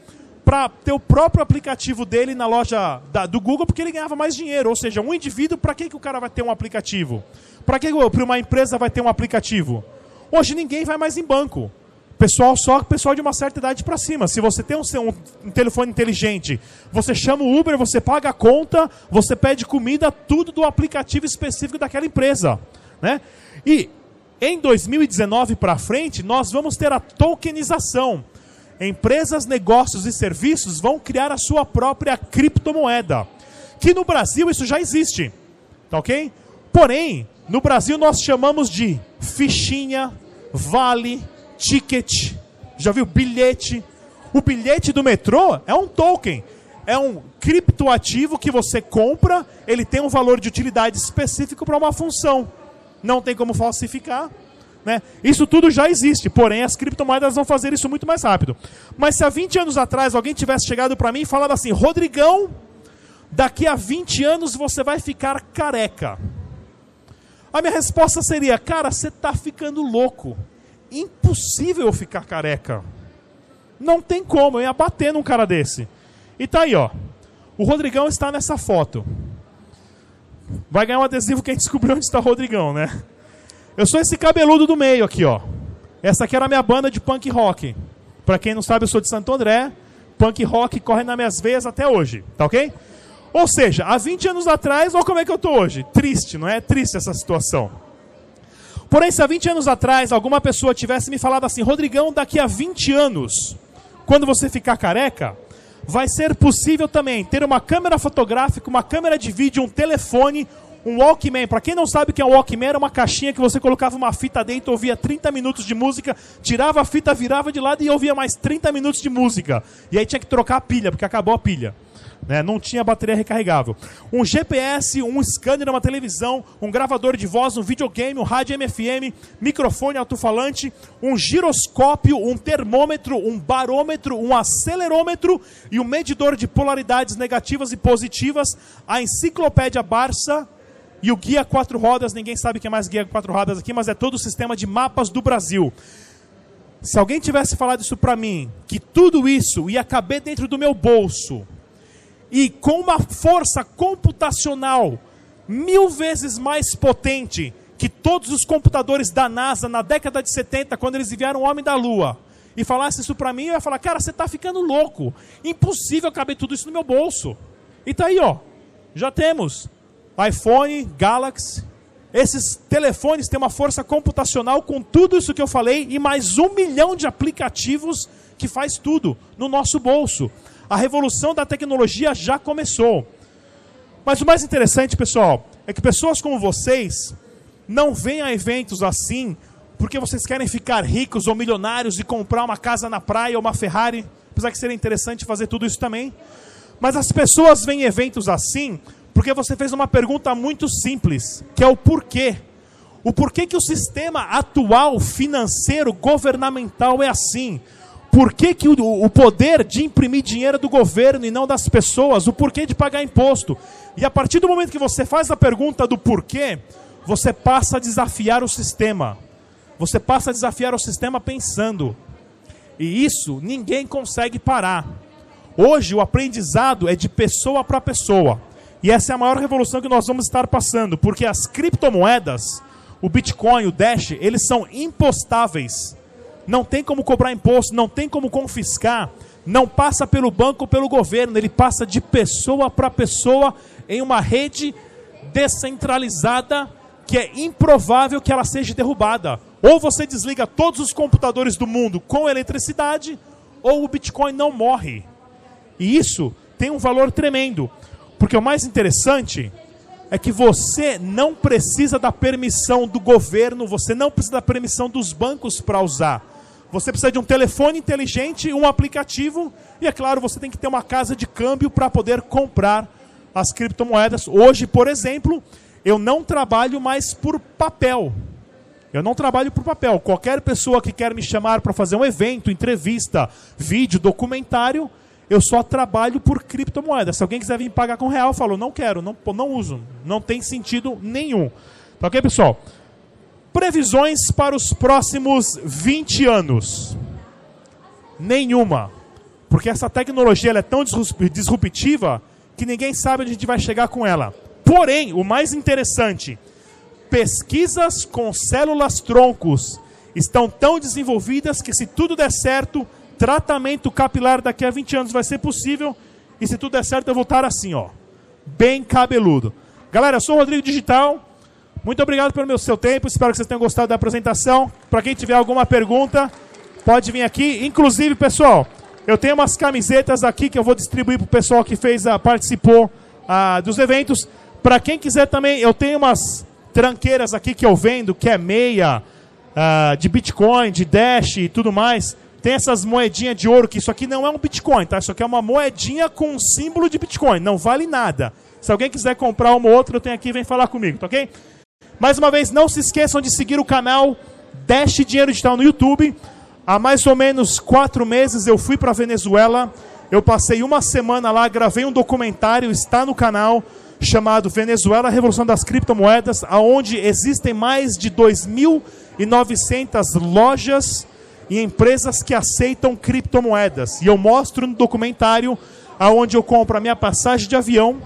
para ter o próprio aplicativo dele na loja da, do Google porque ele ganhava mais dinheiro. Ou seja, um indivíduo, para que, que o cara vai ter um aplicativo? Para que para uma empresa vai ter um aplicativo? Hoje ninguém vai mais em banco. Pessoal só pessoal de uma certa idade para cima. Se você tem um, um, um, telefone inteligente, você chama o Uber, você paga a conta, você pede comida, tudo do aplicativo específico daquela empresa, né? E em 2019 para frente, nós vamos ter a tokenização. Empresas, negócios e serviços vão criar a sua própria criptomoeda. Que no Brasil isso já existe, tá ok? Porém, no Brasil nós chamamos de fichinha, vale, ticket, já viu? Bilhete. O bilhete do metrô é um token. É um criptoativo que você compra, ele tem um valor de utilidade específico para uma função. Não tem como falsificar. Né? Isso tudo já existe, porém as criptomoedas vão fazer isso muito mais rápido. Mas se há 20 anos atrás alguém tivesse chegado para mim e falado assim: Rodrigão, daqui a 20 anos você vai ficar careca. A minha resposta seria: cara, você está ficando louco impossível eu ficar careca. Não tem como, eu ia bater num cara desse. E tá aí, ó. O Rodrigão está nessa foto. Vai ganhar um adesivo quem descobriu onde está o Rodrigão, né? Eu sou esse cabeludo do meio aqui, ó. Essa aqui era a minha banda de punk rock. Para quem não sabe, eu sou de Santo André. Punk rock corre nas minhas veias até hoje, tá ok? Ou seja, há 20 anos atrás, olha como é que eu tô hoje. Triste, não é? Triste essa situação. Porém, se há 20 anos atrás alguma pessoa tivesse me falado assim, Rodrigão, daqui a 20 anos, quando você ficar careca, vai ser possível também ter uma câmera fotográfica, uma câmera de vídeo, um telefone, um Walkman. Para quem não sabe o que é um Walkman, era uma caixinha que você colocava uma fita dentro, ouvia 30 minutos de música, tirava a fita, virava de lado e ouvia mais 30 minutos de música. E aí tinha que trocar a pilha, porque acabou a pilha. Né? Não tinha bateria recarregável. Um GPS, um scanner, uma televisão, um gravador de voz, um videogame, um rádio MFM, microfone alto-falante, um giroscópio, um termômetro, um barômetro, um acelerômetro e um medidor de polaridades negativas e positivas, a enciclopédia Barça e o guia quatro rodas. Ninguém sabe o que é mais guia quatro rodas aqui, mas é todo o sistema de mapas do Brasil. Se alguém tivesse falado isso para mim, que tudo isso ia caber dentro do meu bolso, e com uma força computacional mil vezes mais potente que todos os computadores da NASA na década de 70, quando eles enviaram o homem da Lua, e falasse isso para mim, eu ia falar, cara, você está ficando louco. Impossível caber tudo isso no meu bolso. E tá aí, ó. Já temos iPhone, Galaxy. Esses telefones têm uma força computacional com tudo isso que eu falei e mais um milhão de aplicativos que faz tudo no nosso bolso. A revolução da tecnologia já começou. Mas o mais interessante, pessoal, é que pessoas como vocês não vêm a eventos assim porque vocês querem ficar ricos ou milionários e comprar uma casa na praia ou uma Ferrari, apesar que seria interessante fazer tudo isso também. Mas as pessoas vêm eventos assim porque você fez uma pergunta muito simples, que é o porquê. O porquê que o sistema atual financeiro governamental é assim? Por que, que o, o poder de imprimir dinheiro é do governo e não das pessoas? O porquê de pagar imposto? E a partir do momento que você faz a pergunta do porquê, você passa a desafiar o sistema. Você passa a desafiar o sistema pensando. E isso ninguém consegue parar. Hoje o aprendizado é de pessoa para pessoa. E essa é a maior revolução que nós vamos estar passando, porque as criptomoedas, o Bitcoin, o Dash, eles são impostáveis não tem como cobrar imposto, não tem como confiscar, não passa pelo banco ou pelo governo, ele passa de pessoa para pessoa em uma rede descentralizada que é improvável que ela seja derrubada. Ou você desliga todos os computadores do mundo com eletricidade, ou o Bitcoin não morre. E isso tem um valor tremendo. Porque o mais interessante é que você não precisa da permissão do governo, você não precisa da permissão dos bancos para usar. Você precisa de um telefone inteligente, um aplicativo e, é claro, você tem que ter uma casa de câmbio para poder comprar as criptomoedas. Hoje, por exemplo, eu não trabalho mais por papel. Eu não trabalho por papel. Qualquer pessoa que quer me chamar para fazer um evento, entrevista, vídeo, documentário, eu só trabalho por criptomoedas. Se alguém quiser vir pagar com real, eu falo, não quero, não, não uso. Não tem sentido nenhum. Tá ok, pessoal? Previsões para os próximos 20 anos? Nenhuma. Porque essa tecnologia é tão disruptiva que ninguém sabe onde a gente vai chegar com ela. Porém, o mais interessante, pesquisas com células troncos estão tão desenvolvidas que se tudo der certo, tratamento capilar daqui a 20 anos vai ser possível. E se tudo der certo, eu vou estar assim, ó, bem cabeludo. Galera, eu sou o Rodrigo Digital. Muito obrigado pelo meu seu tempo. Espero que vocês tenham gostado da apresentação. Para quem tiver alguma pergunta, pode vir aqui. Inclusive, pessoal, eu tenho umas camisetas aqui que eu vou distribuir para o pessoal que fez a, participou a, dos eventos. Para quem quiser também, eu tenho umas tranqueiras aqui que eu vendo, que é meia uh, de Bitcoin, de Dash e tudo mais. Tem essas moedinhas de ouro, que isso aqui não é um Bitcoin, tá? Isso aqui é uma moedinha com um símbolo de Bitcoin, não vale nada. Se alguém quiser comprar uma ou outra, eu tenho aqui, vem falar comigo, tá ok? Mais uma vez, não se esqueçam de seguir o canal Dash Dinheiro Digital no YouTube. Há mais ou menos quatro meses eu fui para Venezuela. Eu passei uma semana lá, gravei um documentário, está no canal, chamado Venezuela, Revolução das Criptomoedas, aonde existem mais de 2.900 lojas e empresas que aceitam criptomoedas. E eu mostro no documentário aonde eu compro a minha passagem de avião,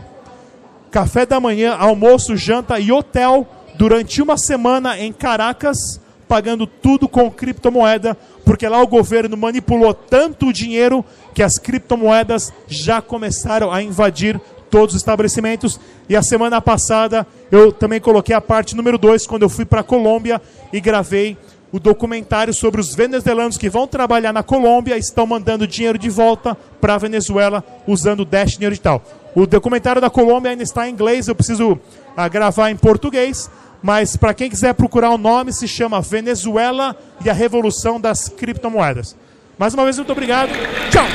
café da manhã, almoço, janta e hotel durante uma semana em Caracas, pagando tudo com criptomoeda, porque lá o governo manipulou tanto o dinheiro que as criptomoedas já começaram a invadir todos os estabelecimentos. E a semana passada eu também coloquei a parte número 2, quando eu fui para a Colômbia e gravei o documentário sobre os venezuelanos que vão trabalhar na Colômbia estão mandando dinheiro de volta para a Venezuela usando o Dash Dinheiro Digital. O documentário da Colômbia ainda está em inglês, eu preciso uh, gravar em português, mas para quem quiser procurar o nome, se chama Venezuela e a Revolução das Criptomoedas. Mais uma vez, muito obrigado. Tchau!